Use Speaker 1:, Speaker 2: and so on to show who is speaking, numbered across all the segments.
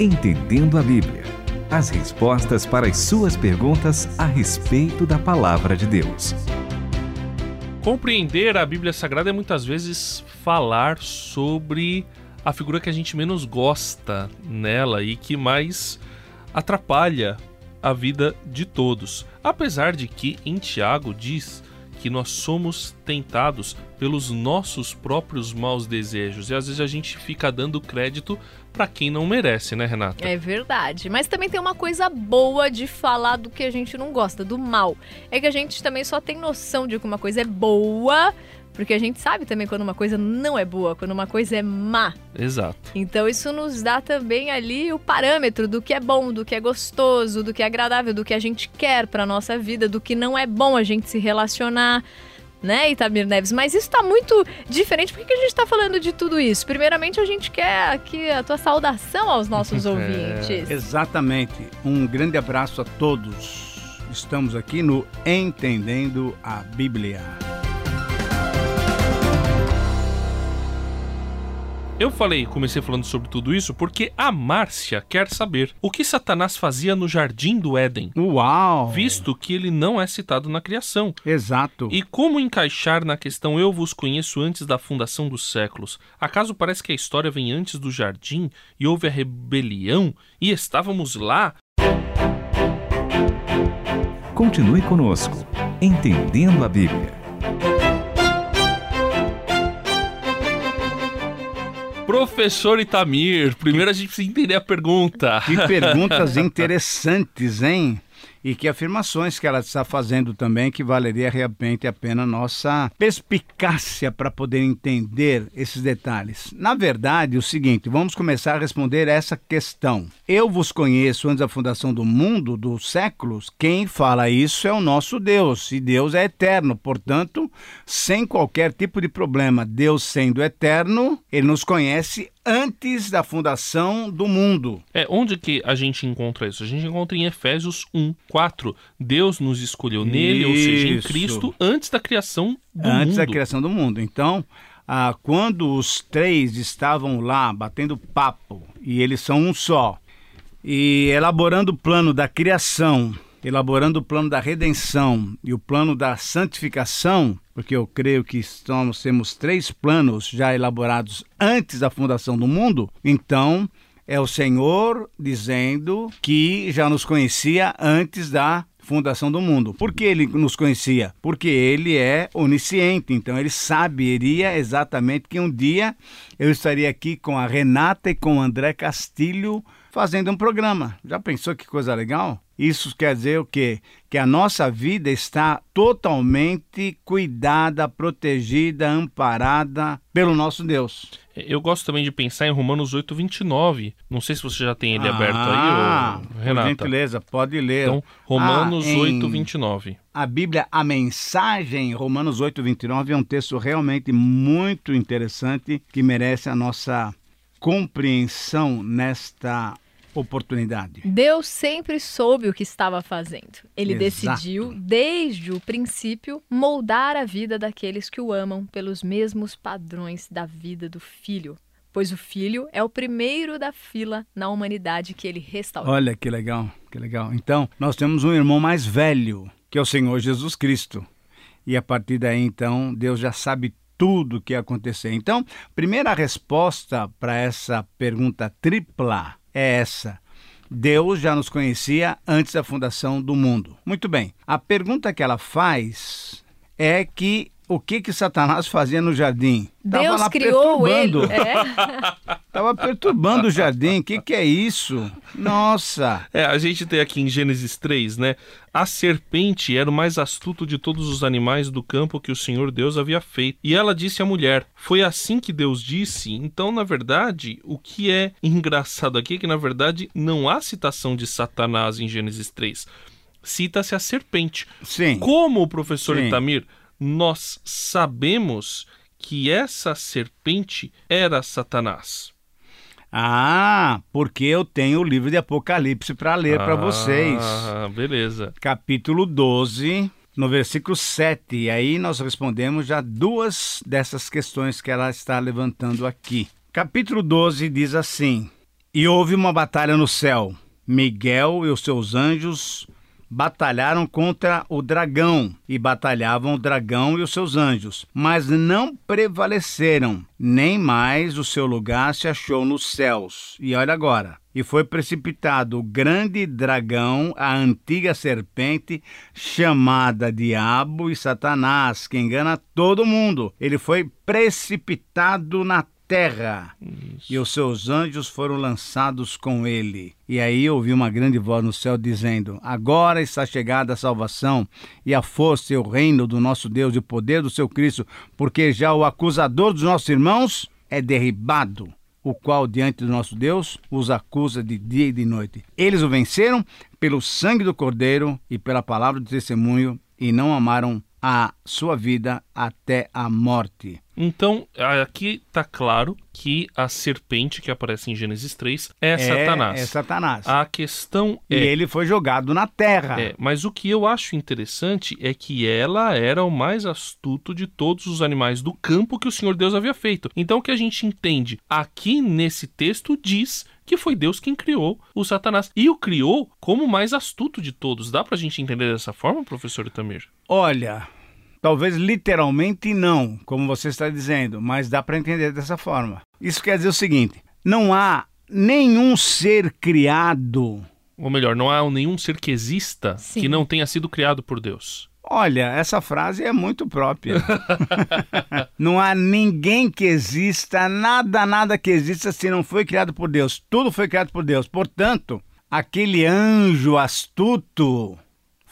Speaker 1: Entendendo a Bíblia. As respostas para as suas perguntas a respeito da palavra de Deus.
Speaker 2: Compreender a Bíblia Sagrada é muitas vezes falar sobre a figura que a gente menos gosta nela e que mais atrapalha a vida de todos. Apesar de que em Tiago diz que nós somos tentados pelos nossos próprios maus desejos e às vezes a gente fica dando crédito para quem não merece, né, Renata?
Speaker 3: É verdade. Mas também tem uma coisa boa de falar do que a gente não gosta, do mal. É que a gente também só tem noção de que uma coisa é boa porque a gente sabe também quando uma coisa não é boa, quando uma coisa é má.
Speaker 2: Exato.
Speaker 3: Então isso nos dá também ali o parâmetro do que é bom, do que é gostoso, do que é agradável, do que a gente quer para nossa vida, do que não é bom a gente se relacionar né, Itamir Neves? Mas isso está muito diferente. Por que, a gente está falando de tudo isso? Primeiramente, a gente quer aqui a tua saudação aos nossos ouvintes.
Speaker 4: Exatamente. Um grande abraço a todos. Estamos aqui no Entendendo a Bíblia.
Speaker 2: Eu falei, comecei falando sobre tudo isso porque a Márcia quer saber o que Satanás fazia no jardim do Éden.
Speaker 4: Uau!
Speaker 2: Visto que ele não é citado na criação.
Speaker 4: Exato.
Speaker 2: E como encaixar na questão eu vos conheço antes da fundação dos séculos? Acaso parece que a história vem antes do jardim e houve a rebelião e estávamos lá?
Speaker 1: Continue conosco, entendendo a Bíblia.
Speaker 2: Professor Itamir, primeiro a gente precisa entender a pergunta.
Speaker 4: Que perguntas interessantes, hein? E que afirmações que ela está fazendo também que valeria realmente a pena nossa perspicácia para poder entender esses detalhes. Na verdade, o seguinte, vamos começar a responder essa questão. Eu vos conheço antes da fundação do mundo, dos séculos. Quem fala isso é o nosso Deus, e Deus é eterno, portanto, sem qualquer tipo de problema. Deus sendo eterno, ele nos conhece antes da fundação do mundo.
Speaker 2: É, onde que a gente encontra isso? A gente encontra em Efésios 1, 4. Deus nos escolheu nele, isso. ou seja, em Cristo, antes da criação do
Speaker 4: antes
Speaker 2: mundo.
Speaker 4: Antes da criação do mundo. Então, ah, quando os três estavam lá batendo papo, e eles são um só, e elaborando o plano da criação, elaborando o plano da redenção e o plano da santificação, porque eu creio que estamos, temos três planos já elaborados antes da fundação do mundo, então é o Senhor dizendo que já nos conhecia antes da fundação do mundo. Por que ele nos conhecia? Porque ele é onisciente, então ele saberia exatamente que um dia eu estaria aqui com a Renata e com o André Castilho fazendo um programa. Já pensou que coisa legal? Isso quer dizer o quê? Que a nossa vida está totalmente cuidada, protegida, amparada pelo nosso Deus.
Speaker 2: Eu gosto também de pensar em Romanos 8, 29. Não sei se você já tem ele ah, aberto aí, ou... Renata.
Speaker 4: Por gentileza, pode ler.
Speaker 2: Então, Romanos ah, 8, 29.
Speaker 4: A Bíblia, a mensagem, Romanos 8, 29, é um texto realmente muito interessante que merece a nossa compreensão nesta oportunidade.
Speaker 3: Deus sempre soube o que estava fazendo. Ele Exato. decidiu, desde o princípio, moldar a vida daqueles que o amam pelos mesmos padrões da vida do filho. Pois o filho é o primeiro da fila na humanidade que ele restaurou.
Speaker 4: Olha que legal, que legal. Então, nós temos um irmão mais velho, que é o Senhor Jesus Cristo. E a partir daí, então, Deus já sabe tudo o que ia acontecer. Então, primeira resposta para essa pergunta tripla é essa. Deus já nos conhecia antes da fundação do mundo. Muito bem. A pergunta que ela faz é que o que que Satanás fazia no jardim?
Speaker 3: Deus Tava lá criou
Speaker 4: perturbando.
Speaker 3: ele. É.
Speaker 4: Tava perturbando o jardim. O que que é isso? Nossa.
Speaker 2: É, a gente tem aqui em Gênesis 3, né? A serpente era o mais astuto de todos os animais do campo que o Senhor Deus havia feito. E ela disse à mulher: Foi assim que Deus disse? Então, na verdade, o que é engraçado aqui é que, na verdade, não há citação de Satanás em Gênesis 3. Cita-se a serpente.
Speaker 4: Sim.
Speaker 2: Como o professor Sim. Itamir nós sabemos que essa serpente era Satanás?
Speaker 4: Ah, porque eu tenho o livro de Apocalipse para ler ah, para vocês.
Speaker 2: Ah, beleza.
Speaker 4: Capítulo 12, no versículo 7. E aí nós respondemos já duas dessas questões que ela está levantando aqui. Capítulo 12 diz assim: E houve uma batalha no céu. Miguel e os seus anjos batalharam contra o dragão e batalhavam o dragão e os seus anjos, mas não prevaleceram, nem mais o seu lugar se achou nos céus. E olha agora. E foi precipitado o grande dragão, a antiga serpente, chamada Diabo e Satanás, que engana todo mundo. Ele foi precipitado na terra
Speaker 2: Isso.
Speaker 4: e os seus anjos foram lançados com ele. E aí ouvi uma grande voz no céu dizendo: Agora está chegada a salvação e a força e o reino do nosso Deus e o poder do seu Cristo, porque já o acusador dos nossos irmãos é derribado, o qual diante do nosso Deus os acusa de dia e de noite. Eles o venceram pelo sangue do Cordeiro e pela palavra do testemunho e não amaram a sua vida até a morte.
Speaker 2: Então, aqui está claro que a serpente que aparece em Gênesis 3 é, Satanás.
Speaker 4: É Satanás.
Speaker 2: A questão
Speaker 4: e
Speaker 2: é.
Speaker 4: ele foi jogado na terra.
Speaker 2: É, mas o que eu acho interessante é que ela era o mais astuto de todos os animais do campo que o Senhor Deus havia feito. Então, o que a gente entende aqui nesse texto diz que foi Deus quem criou o Satanás. E o criou como o mais astuto de todos. Dá pra gente entender dessa forma, professor Itamir?
Speaker 4: Olha, talvez literalmente não, como você está dizendo, mas dá para entender dessa forma. Isso quer dizer o seguinte: não há nenhum ser criado.
Speaker 2: Ou melhor, não há nenhum ser que exista
Speaker 3: Sim.
Speaker 2: que não tenha sido criado por Deus.
Speaker 4: Olha, essa frase é muito própria. não há ninguém que exista, nada, nada que exista se não foi criado por Deus. Tudo foi criado por Deus. Portanto, aquele anjo astuto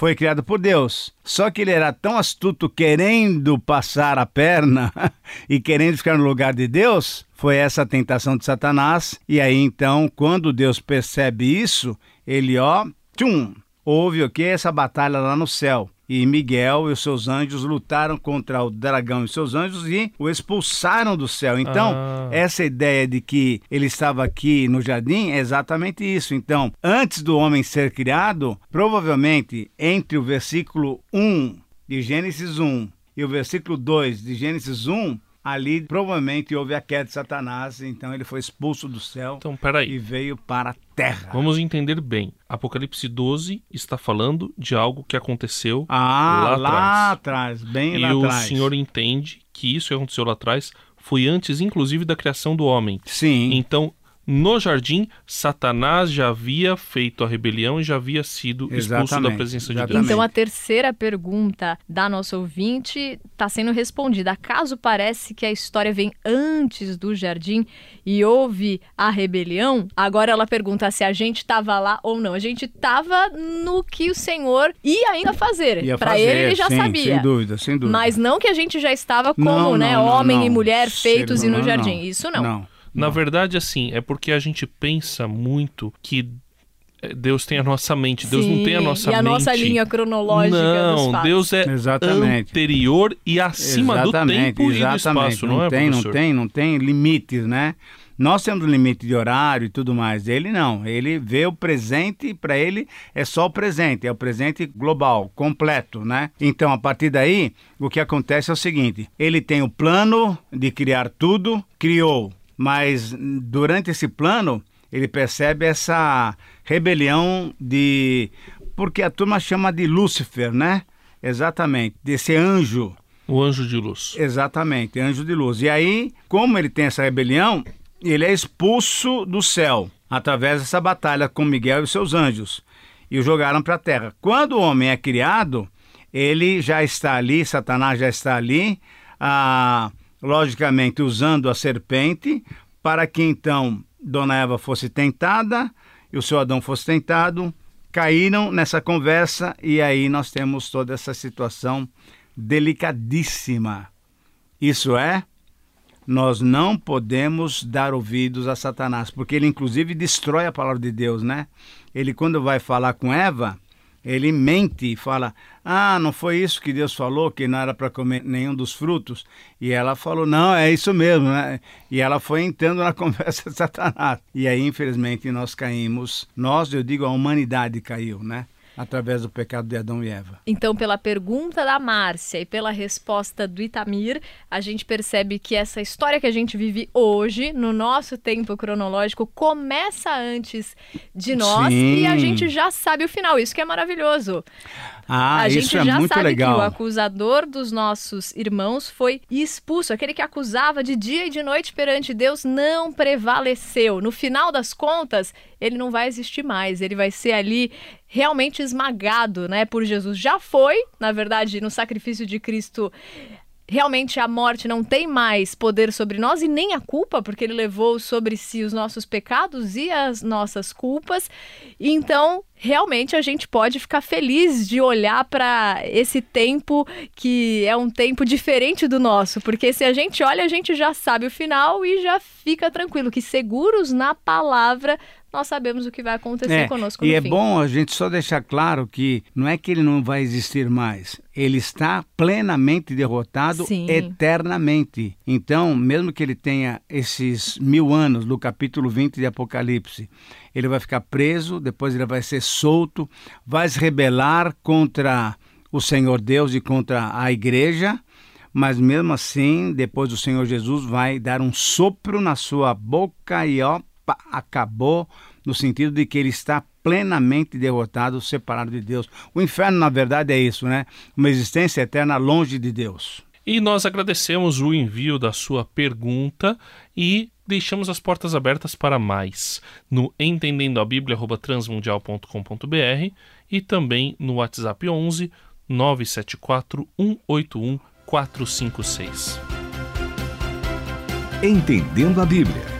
Speaker 4: foi criado por Deus. Só que ele era tão astuto querendo passar a perna e querendo ficar no lugar de Deus, foi essa a tentação de Satanás. E aí então, quando Deus percebe isso, ele ó, tchum, houve o que essa batalha lá no céu. E Miguel e os seus anjos lutaram contra o dragão e seus anjos e o expulsaram do céu. Então,
Speaker 2: Ah.
Speaker 4: essa ideia de que ele estava aqui no jardim é exatamente isso. Então, antes do homem ser criado, provavelmente entre o versículo 1 de Gênesis 1 e o versículo 2 de Gênesis 1, ali provavelmente houve a queda de Satanás, então ele foi expulso do céu
Speaker 2: Então, peraí.
Speaker 4: e veio para a terra.
Speaker 2: Vamos entender bem. Apocalipse 12 está falando de algo que aconteceu
Speaker 4: Ah,
Speaker 2: lá
Speaker 4: lá, atrás, bem
Speaker 2: e
Speaker 4: lá
Speaker 2: o
Speaker 4: atrás.
Speaker 2: Senhor entende que isso que aconteceu lá atrás foi antes, inclusive, da criação do homem.
Speaker 4: Sim.
Speaker 2: Então, no jardim, Satanás já havia feito a rebelião e já havia sido expulso da
Speaker 4: Exatamente,
Speaker 2: presença de
Speaker 4: exatamente.
Speaker 2: Deus.
Speaker 3: Então a terceira pergunta da nossa ouvinte está sendo respondida. Acaso parece que a história vem antes do jardim e houve a rebelião? Agora ela pergunta se a gente estava lá ou não. A gente estava no que o Senhor ia ainda fazer.
Speaker 4: Ia
Speaker 3: Para ele ele já
Speaker 4: sim,
Speaker 3: sabia.
Speaker 4: Sem dúvida, sem dúvida.
Speaker 3: Mas não que a gente já estava como,
Speaker 4: Não,
Speaker 3: né,
Speaker 4: não, não,
Speaker 3: homem
Speaker 4: não.
Speaker 3: e mulher feitos e no jardim.
Speaker 4: não.
Speaker 3: Isso não.
Speaker 4: Não.
Speaker 2: Na verdade, assim, é porque a gente pensa muito que eh, Deus tem a nossa mente. Deus não tem a
Speaker 3: Sim,
Speaker 2: nossa
Speaker 3: e a
Speaker 2: mente.
Speaker 3: nossa linha cronológica
Speaker 2: Não. Deus é
Speaker 4: Exatamente.
Speaker 2: anterior e acima do tempo e do espaço, não, é,
Speaker 4: tem, não
Speaker 2: professor?
Speaker 4: tem, não tem limites, né? Nós temos limite de horário e tudo mais. Ele não. Ele vê o presente e para ele é só o presente, é o presente global, completo, né? Então, a partir daí, o que acontece é o seguinte: ele tem o plano de criar tudo, criou, mas durante esse plano ele percebe essa rebelião de porque a turma chama de Lúcifer, né? Exatamente, desse anjo
Speaker 2: O anjo de luz.
Speaker 4: Exatamente, anjo de luz. E aí, como ele tem essa rebelião, ele é expulso do céu através dessa batalha com Miguel e seus anjos e o jogaram para a terra. Quando o homem é criado, ele já está ali, Satanás já está ali, ah, logicamente usando a serpente para que então Dona Eva fosse tentada e o seu Adão fosse tentado. Caíram nessa conversa e aí nós temos toda essa situação delicadíssima. Isso é, nós não podemos dar ouvidos a Satanás, porque ele inclusive destrói a palavra de Deus, né? Ele quando vai falar com Eva, ele mente e fala: "Ah, não foi isso que Deus falou que não era para comer nenhum dos frutos?" E ela falou: "Não, é isso mesmo", né? E ela foi entrando na conversa de Satanás. E aí, infelizmente, nós caímos. Nós, eu digo, a humanidade caiu, né? Através do pecado de Adão e Eva.
Speaker 3: Então, pela pergunta da Márcia e pela resposta do Itamir, a gente percebe que essa história que a gente vive hoje, no nosso tempo cronológico, começa antes de nós
Speaker 4: Sim.
Speaker 3: e a gente já sabe o final. Isso que é maravilhoso.
Speaker 4: Ah,
Speaker 3: a gente
Speaker 4: é
Speaker 3: já sabe
Speaker 4: legal.
Speaker 3: que o acusador dos nossos irmãos foi expulso. Aquele que acusava de dia e de noite perante Deus não prevaleceu. No final das contas, ele não vai existir mais. Ele vai ser ali realmente esmagado, né, por Jesus. Já foi, na verdade, no sacrifício de Cristo. Realmente a morte não tem mais poder sobre nós e nem a culpa, porque ele levou sobre si os nossos pecados e as nossas culpas. Então, realmente a gente pode ficar feliz de olhar para esse tempo que é um tempo diferente do nosso, porque se a gente olha, a gente já sabe o final e já fica tranquilo que seguros na palavra nós sabemos o que vai acontecer
Speaker 4: É,
Speaker 3: conosco
Speaker 4: e é
Speaker 3: fim.
Speaker 4: bom a gente só deixar claro que não é que ele não vai existir mais, ele está plenamente derrotado
Speaker 3: Sim.
Speaker 4: eternamente. Então, mesmo que ele tenha esses mil anos do capítulo 20 de Apocalipse, ele vai ficar preso, depois ele vai ser solto, vai se rebelar contra o Senhor Deus e contra a igreja. Mas mesmo assim, depois o Senhor Jesus vai dar um sopro na sua boca e ó, acabou, no sentido de que ele está plenamente derrotado, separado de Deus. O inferno, na verdade, é isso, né? Uma existência eterna longe de Deus.
Speaker 2: E nós agradecemos o envio da sua pergunta e deixamos as portas abertas para mais no entendendoabiblia@transmundial.com.br e também no WhatsApp 11 974 181 456.
Speaker 1: Entendendo a Bíblia,